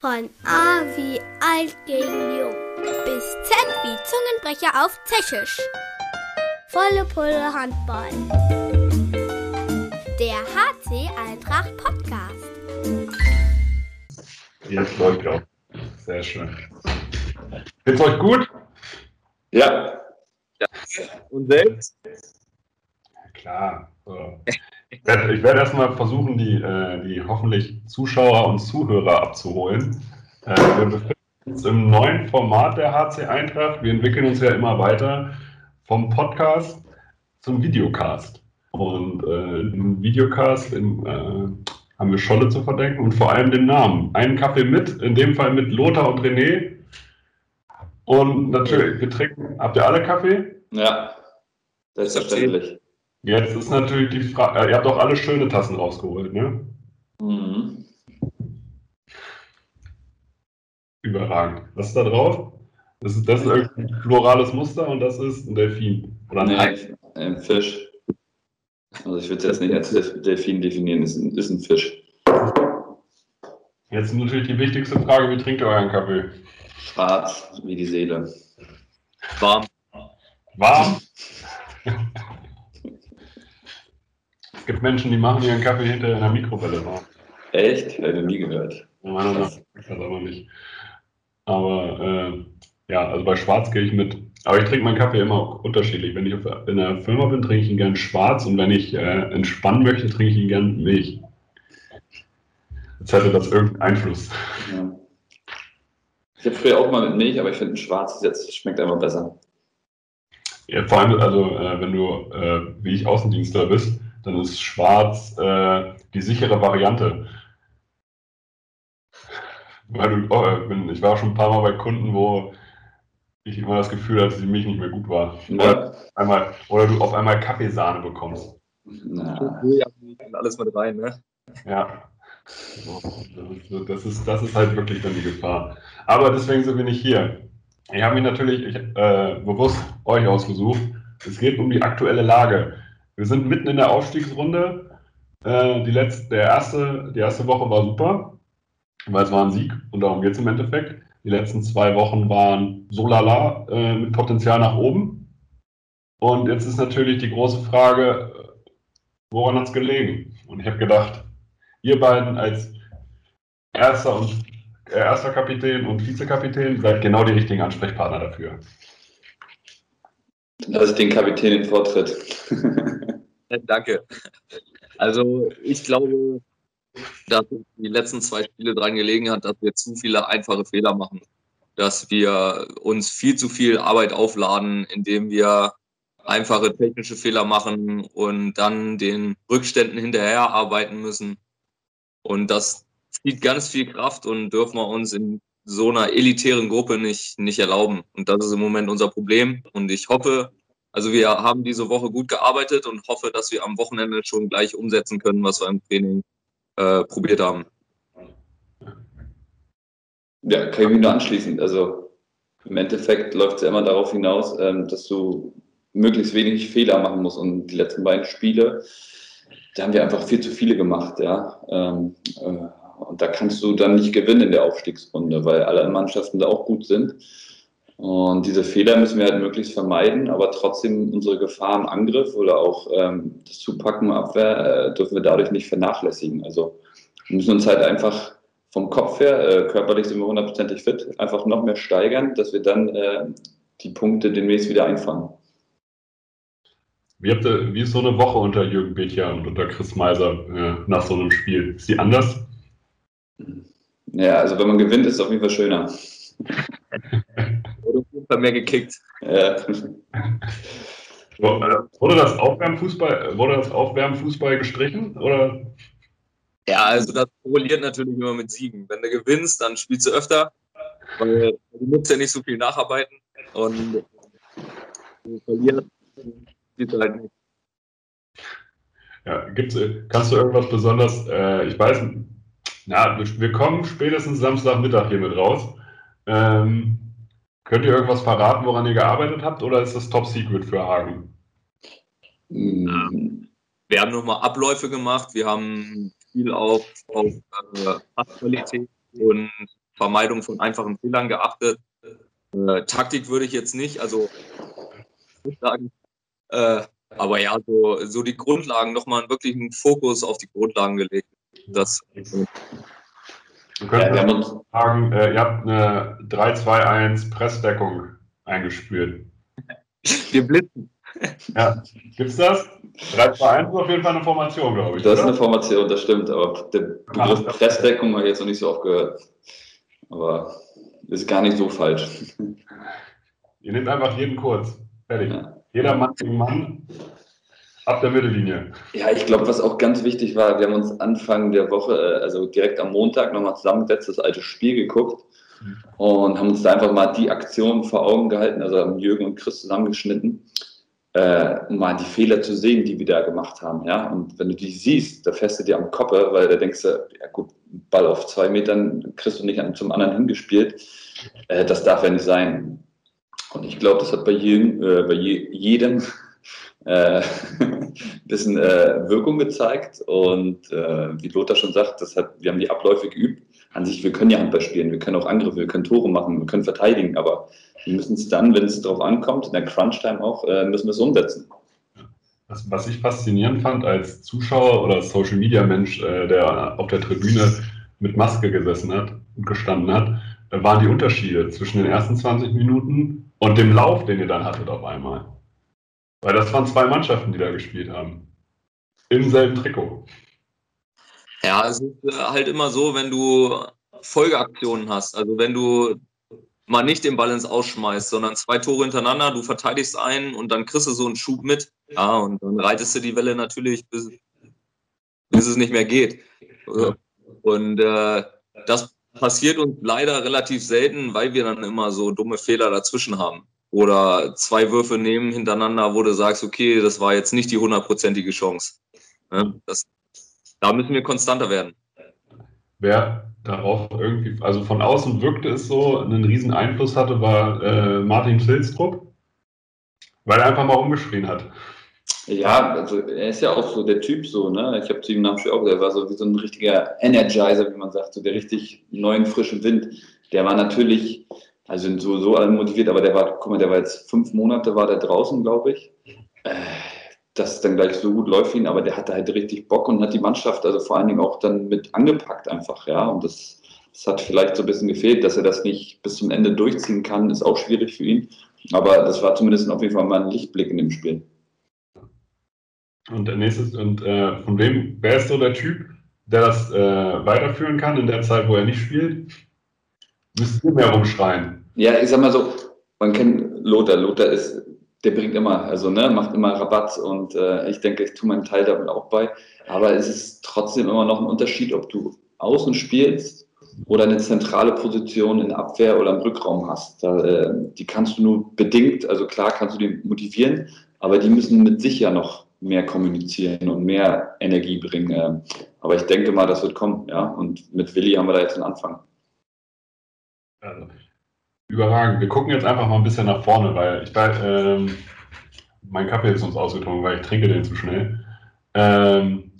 Von A wie alt gegen jung bis Z wie Zungenbrecher auf Tschechisch. Volle Pulle Handball. Der HC Eintracht Podcast. Jetzt läuft auch. Sehr schön. Geht's euch gut? Ja. ja. Und selbst? Ja, klar. So. Ich werde, ich werde erstmal versuchen, die, äh, die hoffentlich Zuschauer und Zuhörer abzuholen. Äh, wir befinden uns im neuen Format der HC Eintracht. Wir entwickeln uns ja immer weiter vom Podcast zum Videocast. Und äh, im Videocast im, äh, haben wir Scholle zu verdenken und vor allem den Namen. Einen Kaffee mit, in dem Fall mit Lothar und René. Und natürlich, wir trinken, habt ihr alle Kaffee? Ja, selbstverständlich. Jetzt ist natürlich die Frage, ihr habt auch alle schöne Tassen rausgeholt, ne? Mhm. Überragend. Was ist da drauf? Das ist, das ist ein florales Muster und das ist ein Delfin. Oder ein, nee, ein Fisch. Also ich würde es jetzt nicht als Delfin definieren, es ist, ist ein Fisch. Jetzt natürlich die wichtigste Frage, wie trinkt ihr euren Kaffee? Schwarz, wie die Seele. Warm. Warm? Es gibt Menschen, die machen ihren Kaffee hinter einer Mikrowelle warm. Echt? Hätte nie gehört. Meiner Meinung nach das aber nicht. Aber äh, ja, also bei Schwarz gehe ich mit. Aber ich trinke meinen Kaffee immer unterschiedlich. Wenn ich in der Firma bin, trinke ich ihn gern schwarz und wenn ich äh, entspannen möchte, trinke ich ihn gern mit Milch. Jetzt hätte das irgendeinen Einfluss. Ja. Ich habe früher auch mal mit Milch, aber ich finde ein schwarz jetzt schmeckt einfach besser. Ja, vor allem, also äh, wenn du, äh, wie ich Außendienstler bist, dann ist schwarz äh, die sichere Variante. Weil du, oh, ich war schon ein paar Mal bei Kunden, wo ich immer das Gefühl hatte, dass die Milch nicht mehr gut war. Ja. Oder, einmal, oder du auf einmal Kaffeesahne bekommst. Na. alles mit rein, ne? Ja. Das ist, das ist halt wirklich dann die Gefahr. Aber deswegen sind wir nicht hier. Ich habe mich natürlich ich, äh, bewusst euch ausgesucht. Es geht um die aktuelle Lage. Wir sind mitten in der Aufstiegsrunde. Äh, die, letzte, der erste, die erste Woche war super, weil es war ein Sieg und darum geht es im Endeffekt. Die letzten zwei Wochen waren so lala äh, mit Potenzial nach oben. Und jetzt ist natürlich die große Frage, woran hat es gelegen? Und ich habe gedacht, ihr beiden als erster und äh, erster Kapitän und Vizekapitän seid genau die richtigen Ansprechpartner dafür. Ich den Kapitän in Vortritt. Danke. Also ich glaube, dass die letzten zwei Spiele daran gelegen hat, dass wir zu viele einfache Fehler machen. Dass wir uns viel zu viel Arbeit aufladen, indem wir einfache technische Fehler machen und dann den Rückständen hinterher arbeiten müssen. Und das zieht ganz viel Kraft und dürfen wir uns in so einer elitären Gruppe nicht, nicht erlauben. Und das ist im Moment unser Problem. Und ich hoffe, also wir haben diese Woche gut gearbeitet und hoffe, dass wir am Wochenende schon gleich umsetzen können, was wir im Training äh, probiert haben. Ja, kann ich mich nur anschließen. Also im Endeffekt läuft es ja immer darauf hinaus, ähm, dass du möglichst wenig Fehler machen musst. Und die letzten beiden Spiele, da haben wir einfach viel zu viele gemacht, ja. Ähm, äh, und da kannst du dann nicht gewinnen in der Aufstiegsrunde, weil alle Mannschaften da auch gut sind. Und diese Fehler müssen wir halt möglichst vermeiden, aber trotzdem unsere Gefahren Angriff oder auch ähm, das Zupacken Abwehr äh, dürfen wir dadurch nicht vernachlässigen. Also wir müssen uns halt einfach vom Kopf her, äh, körperlich sind wir hundertprozentig fit, einfach noch mehr steigern, dass wir dann äh, die Punkte demnächst wieder einfangen. Wie, habt ihr, wie ist so eine Woche unter Jürgen Becher und unter Chris Meiser äh, nach so einem Spiel? Ist die anders? Ja, also wenn man gewinnt, ist es auf jeden Fall schöner. Fall mehr gekickt. Ja. Wurde das Aufwärmfußball, wurde das Aufwärmfußball gestrichen? Oder? Ja, also das korreliert natürlich immer mit Siegen. Wenn du gewinnst, dann spielst du öfter, weil du musst ja nicht so viel nacharbeiten. Und wenn du verlierst, spielst du halt nicht. Ja, gibt's, kannst du irgendwas besonders, äh, ich weiß, na, wir kommen spätestens Samstagmittag hier mit raus. Ähm, könnt ihr irgendwas verraten, woran ihr gearbeitet habt, oder ist das Top Secret für Hagen? Ähm, wir haben nochmal Abläufe gemacht, wir haben viel auf, auf äh, Passqualität und Vermeidung von einfachen Fehlern geachtet. Äh, Taktik würde ich jetzt nicht, also sagen. Äh, aber ja, so, so die Grundlagen, nochmal wirklich einen Fokus auf die Grundlagen gelegt. Das, Wir können Ja, wir sagen, äh, ihr habt eine 3-2-1 Pressdeckung eingespürt. wir blitzen. Ja, gibt's das? 3-2-1 ist auf jeden Fall eine Formation, glaube ich. das ist oder? eine Formation, das stimmt, aber der Begriff Pressdeckung habe ich jetzt noch nicht so oft gehört. Aber ist gar nicht so falsch. Ihr nehmt einfach jeden kurz. Fertig. Ja. Jeder Mann gegen Mann ab der Mittellinie. Ja, ich glaube, was auch ganz wichtig war, wir haben uns Anfang der Woche, äh, also direkt am Montag, nochmal zusammengesetzt, das alte Spiel geguckt und haben uns da einfach mal die Aktion vor Augen gehalten, also haben Jürgen und Chris zusammengeschnitten, äh, um mal die Fehler zu sehen, die wir da gemacht haben. Ja? Und wenn du die siehst, da fährst du dir am Kopf, weil da denkst du, ja gut, Ball auf zwei Metern kriegst du nicht zum anderen hingespielt. Äh, das darf ja nicht sein. Und ich glaube, das hat bei jedem, äh, bei je, jedem äh, ein bisschen äh, Wirkung gezeigt. Und äh, wie Lothar schon sagt, das hat, wir haben die Abläufe geübt. An sich, wir können ja Handball spielen, wir können auch Angriffe, wir können Tore machen, wir können verteidigen, aber wir müssen es dann, wenn es darauf ankommt, in der Crunch-Time auch, äh, müssen wir es umsetzen. Was, was ich faszinierend fand als Zuschauer oder Social Media Mensch, äh, der auf der Tribüne mit Maske gesessen hat und gestanden hat, äh, waren die Unterschiede zwischen den ersten 20 Minuten und dem Lauf, den ihr dann hattet auf einmal. Weil das waren zwei Mannschaften, die da gespielt haben. Im selben Trikot. Ja, es ist äh, halt immer so, wenn du Folgeaktionen hast, also wenn du mal nicht den Ball ins Ausschmeißt, sondern zwei Tore hintereinander, du verteidigst einen und dann kriegst du so einen Schub mit. Ja, und dann reitest du die Welle natürlich, bis, bis es nicht mehr geht. Und äh, das passiert uns leider relativ selten, weil wir dann immer so dumme Fehler dazwischen haben. Oder zwei Würfe nehmen hintereinander, wo du sagst, okay, das war jetzt nicht die hundertprozentige Chance. Das, da müssen wir konstanter werden. Wer darauf irgendwie, also von außen wirkte es so, einen riesen Einfluss hatte, war äh, Martin Filstrup, weil er einfach mal umgeschrien hat. Ja, also er ist ja auch so der Typ so, ne? Ich habe zu ihm nach dem Spiel auch gesagt, er war so wie so ein richtiger Energizer, wie man sagt, so der richtig neuen, frischen Wind. Der war natürlich, also sind so, so alle motiviert, aber der war, guck mal, der war jetzt fünf Monate, war der draußen, glaube ich. Äh, dass es dann gleich so gut läuft für ihn, aber der hatte halt richtig Bock und hat die Mannschaft also vor allen Dingen auch dann mit angepackt einfach, ja. Und das, das hat vielleicht so ein bisschen gefehlt, dass er das nicht bis zum Ende durchziehen kann, ist auch schwierig für ihn. Aber das war zumindest auf jeden Fall mal ein Lichtblick in dem Spiel. Und der nächste, und äh, von wem, wer ist so der Typ, der das äh, weiterführen kann in der Zeit, wo er nicht spielt? Müsst ihr mehr rumschreien. Ja, ich sag mal so, man kennt Lothar. Lothar ist, der bringt immer, also ne, macht immer Rabatt und äh, ich denke, ich tue meinen Teil damit auch bei. Aber es ist trotzdem immer noch ein Unterschied, ob du außen spielst oder eine zentrale Position in Abwehr oder im Rückraum hast. Da, äh, die kannst du nur bedingt, also klar kannst du die motivieren, aber die müssen mit sich ja noch mehr kommunizieren und mehr Energie bringen. Äh, aber ich denke mal, das wird kommen, ja. Und mit Willi haben wir da jetzt einen Anfang. Also, überragend. Wir gucken jetzt einfach mal ein bisschen nach vorne, weil ich ähm, mein Kaffee ist uns ausgetrunken, weil ich trinke den zu schnell. Ähm,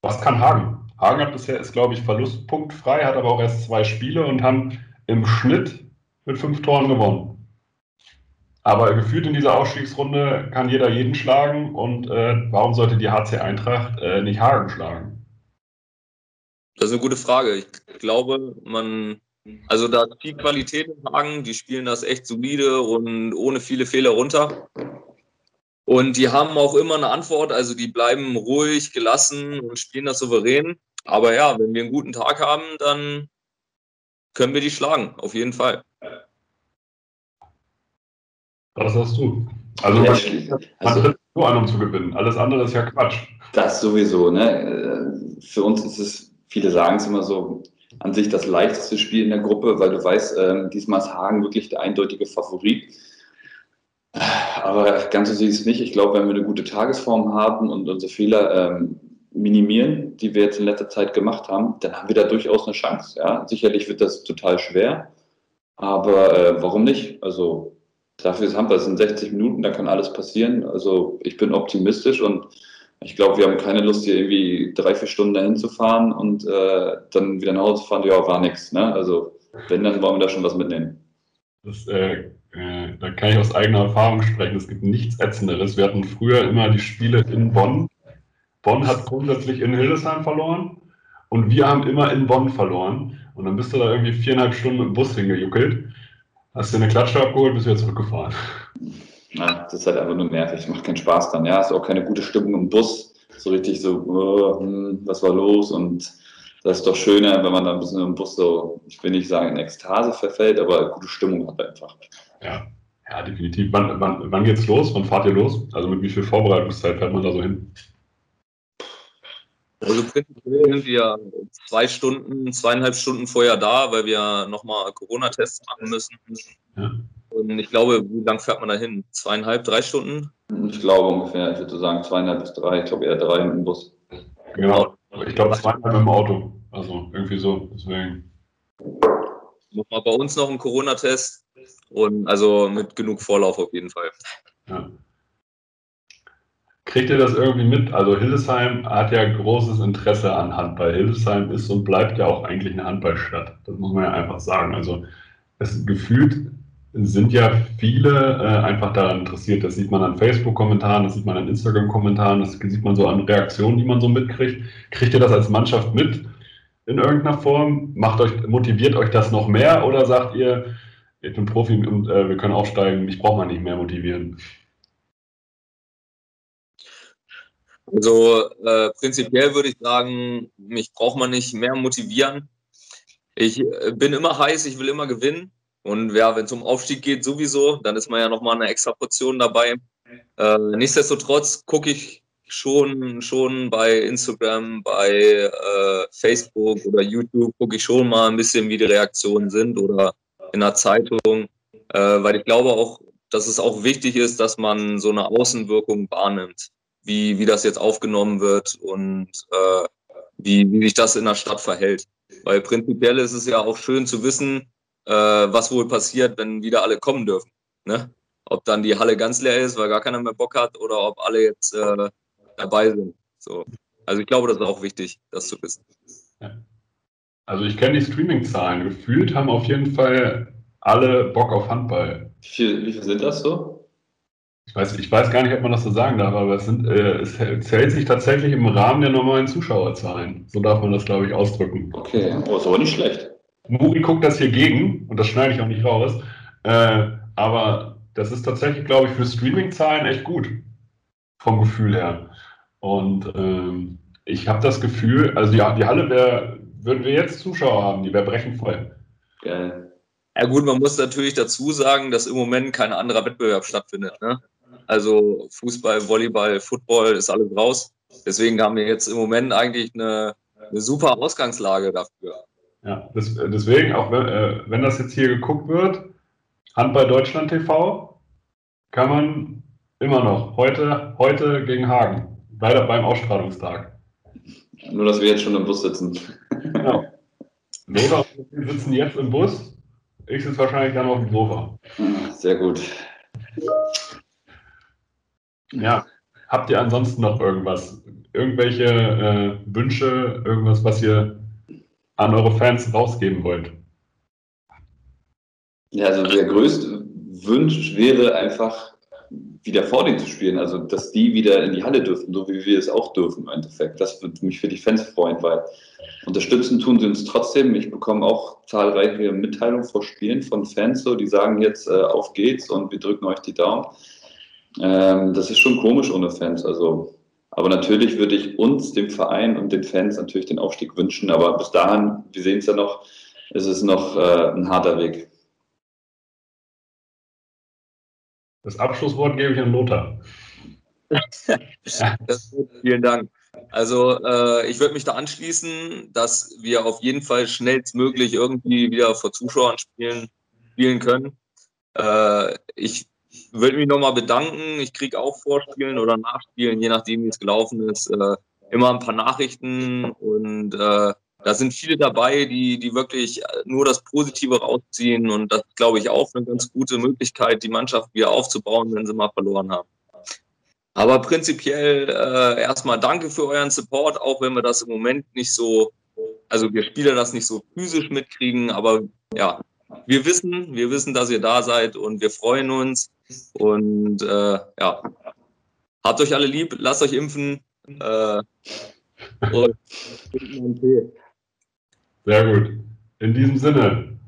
was kann Hagen? Hagen hat bisher, ist glaube ich verlustpunktfrei, hat aber auch erst zwei Spiele und haben im Schnitt mit fünf Toren gewonnen. Aber gefühlt in dieser Ausstiegsrunde kann jeder jeden schlagen und äh, warum sollte die HC Eintracht äh, nicht Hagen schlagen? Das ist eine gute Frage. Ich glaube, man, also da ist viel Qualität in Hagen, die spielen das echt solide und ohne viele Fehler runter. Und die haben auch immer eine Antwort, also die bleiben ruhig, gelassen und spielen das souverän. Aber ja, wenn wir einen guten Tag haben, dann können wir die schlagen, auf jeden Fall. Was sagst du? Also, Ja, man, man Also- tritt nur an, um zu gewinnen. Alles andere ist ja Quatsch. Das sowieso, ne? Für uns ist es, viele sagen es immer so, an sich das leichteste Spiel in der Gruppe, weil du weißt, ähm, diesmal ist Hagen wirklich der eindeutige Favorit. Aber ganz so sehe ich es nicht. Ich glaube, wenn wir eine gute Tagesform haben und unsere Fehler ähm, minimieren, die wir jetzt in letzter Zeit gemacht haben, dann haben wir da durchaus eine Chance. Ja? Sicherlich wird das total schwer, aber äh, warum nicht? Also dafür ist Handball, es sind 60 Minuten, da kann alles passieren. Also ich bin optimistisch und ich glaube, wir haben keine Lust, hier irgendwie drei, vier Stunden dahin zu fahren und äh, dann wieder nach Hause zu fahren. Ja, war nix. Ne? Also Wenn, dann wollen wir da schon was mitnehmen. Das, äh, äh, da kann ich aus eigener Erfahrung sprechen. Es gibt nichts Ätzenderes. Wir hatten früher immer die Spiele in Bonn. Bonn hat grundsätzlich in Hildesheim verloren und wir haben immer in Bonn verloren. Und dann bist du da irgendwie viereinhalb Stunden mit dem Bus hingejuckelt, hast dir eine Klatsche abgeholt, bist wieder zurückgefahren. Ja, das ist halt einfach nur nervig, macht keinen Spaß dann. Ja, ist auch keine gute Stimmung im Bus. So richtig so, oh, hm, was war los? Und das ist doch schöner, wenn man da ein bisschen im Bus so, ich will nicht sagen in Ekstase verfällt, aber gute Stimmung hat einfach. Ja, ja definitiv. Wann, wann, wann geht's los? Wann fahrt ihr los? Also mit wie viel Vorbereitungszeit fährt man da so hin? Also prinzipiell sind wir zwei Stunden, zweieinhalb Stunden vorher da, weil wir nochmal Corona-Tests machen müssen. Ja. Und ich glaube, wie lang fährt man da hin? Zweieinhalb, drei Stunden? Ich glaube ungefähr, ich würde sagen zweieinhalb bis drei, ich glaube eher drei mit dem Bus. Genau, ich glaube zweieinhalb mit dem Auto. Also irgendwie so, deswegen. Nochmal bei uns noch ein Corona-Test und also mit genug Vorlauf auf jeden Fall. Ja. Kriegt ihr das irgendwie mit? Also Hildesheim hat ja großes Interesse an Handball. Hildesheim ist und bleibt ja auch eigentlich eine Handballstadt. Das muss man ja einfach sagen. Also es gefühlt sind ja viele äh, einfach daran interessiert. Das sieht man an Facebook-Kommentaren, das sieht man an Instagram-Kommentaren, das sieht man so an Reaktionen, die man so mitkriegt. Kriegt ihr das als Mannschaft mit in irgendeiner Form? Macht euch, motiviert euch das noch mehr oder sagt ihr, ich bin Profi und äh, wir können aufsteigen, mich braucht man nicht mehr motivieren? Also äh, prinzipiell würde ich sagen, mich braucht man nicht mehr motivieren. Ich äh, bin immer heiß, ich will immer gewinnen. Und ja, wenn es um Aufstieg geht, sowieso, dann ist man ja nochmal eine extra Portion dabei. Äh, nichtsdestotrotz gucke ich schon, schon bei Instagram, bei äh, Facebook oder YouTube, gucke ich schon mal ein bisschen, wie die Reaktionen sind oder in der Zeitung, äh, weil ich glaube auch, dass es auch wichtig ist, dass man so eine Außenwirkung wahrnimmt, wie, wie das jetzt aufgenommen wird und äh, wie, wie sich das in der Stadt verhält. Weil prinzipiell ist es ja auch schön zu wissen, äh, was wohl passiert, wenn wieder alle kommen dürfen. Ne? Ob dann die Halle ganz leer ist, weil gar keiner mehr Bock hat, oder ob alle jetzt äh, dabei sind. So. Also ich glaube, das ist auch wichtig, das zu wissen. Ja. Also ich kenne die Streaming-Zahlen. Gefühlt haben auf jeden Fall alle Bock auf Handball. Wie viel, wie viel sind das so? Ich weiß, ich weiß gar nicht, ob man das so sagen darf, aber es, sind, äh, es zählt sich tatsächlich im Rahmen der normalen Zuschauerzahlen. So darf man das, glaube ich, ausdrücken. Okay, oh, ist aber nicht schlecht. Muri guckt das hier gegen und das schneide ich auch nicht raus. Äh, aber das ist tatsächlich, glaube ich, für Streaming-Zahlen echt gut. Vom Gefühl her. Und ähm, ich habe das Gefühl, also ja, die Halle wäre, würden wir jetzt Zuschauer haben, die wäre brechen voll. Geil. Ja gut, man muss natürlich dazu sagen, dass im Moment kein anderer Wettbewerb stattfindet. Ne? Also Fußball, Volleyball, Football ist alles raus. Deswegen haben wir jetzt im Moment eigentlich eine, eine super Ausgangslage dafür. Ja, das, deswegen, auch wenn, äh, wenn das jetzt hier geguckt wird, Handball Deutschland TV, kann man immer noch heute, heute gegen Hagen, leider beim Ausstrahlungstag. Nur, dass wir jetzt schon im Bus sitzen. Genau. Wir sitzen jetzt im Bus, ich sitze wahrscheinlich dann auf dem Sofa. Sehr gut. Ja, habt ihr ansonsten noch irgendwas? Irgendwelche äh, Wünsche, irgendwas, was ihr an eure Fans rausgeben wollt? Ja, also der größte Wunsch wäre einfach, wieder vor denen zu spielen, also dass die wieder in die Halle dürfen, so wie wir es auch dürfen im Endeffekt. Das würde mich für die Fans freuen, weil unterstützen tun sie uns trotzdem. Ich bekomme auch zahlreiche Mitteilungen vor Spielen von Fans, so, die sagen jetzt, äh, auf geht's und wir drücken euch die Daumen. Ähm, das ist schon komisch ohne Fans. Also aber natürlich würde ich uns, dem Verein und den Fans natürlich den Aufstieg wünschen. Aber bis dahin, wir sehen es ja noch, ist es noch äh, ein harter Weg. Das Abschlusswort gebe ich an Lothar. vielen Dank. Also äh, ich würde mich da anschließen, dass wir auf jeden Fall schnellstmöglich irgendwie wieder vor Zuschauern spielen, spielen können. Äh, ich würde mich nochmal bedanken. Ich kriege auch Vorspielen oder Nachspielen, je nachdem, wie es gelaufen ist, äh, immer ein paar Nachrichten und äh, da sind viele dabei, die, die wirklich nur das Positive rausziehen und das glaube ich auch eine ganz gute Möglichkeit, die Mannschaft wieder aufzubauen, wenn sie mal verloren haben. Aber prinzipiell äh, erstmal danke für euren Support, auch wenn wir das im Moment nicht so also wir Spieler das nicht so physisch mitkriegen, aber ja, wir wissen, wir wissen, dass ihr da seid und wir freuen uns. Und äh, ja, habt euch alle lieb, lasst euch impfen. Äh, Sehr gut. In diesem Sinne,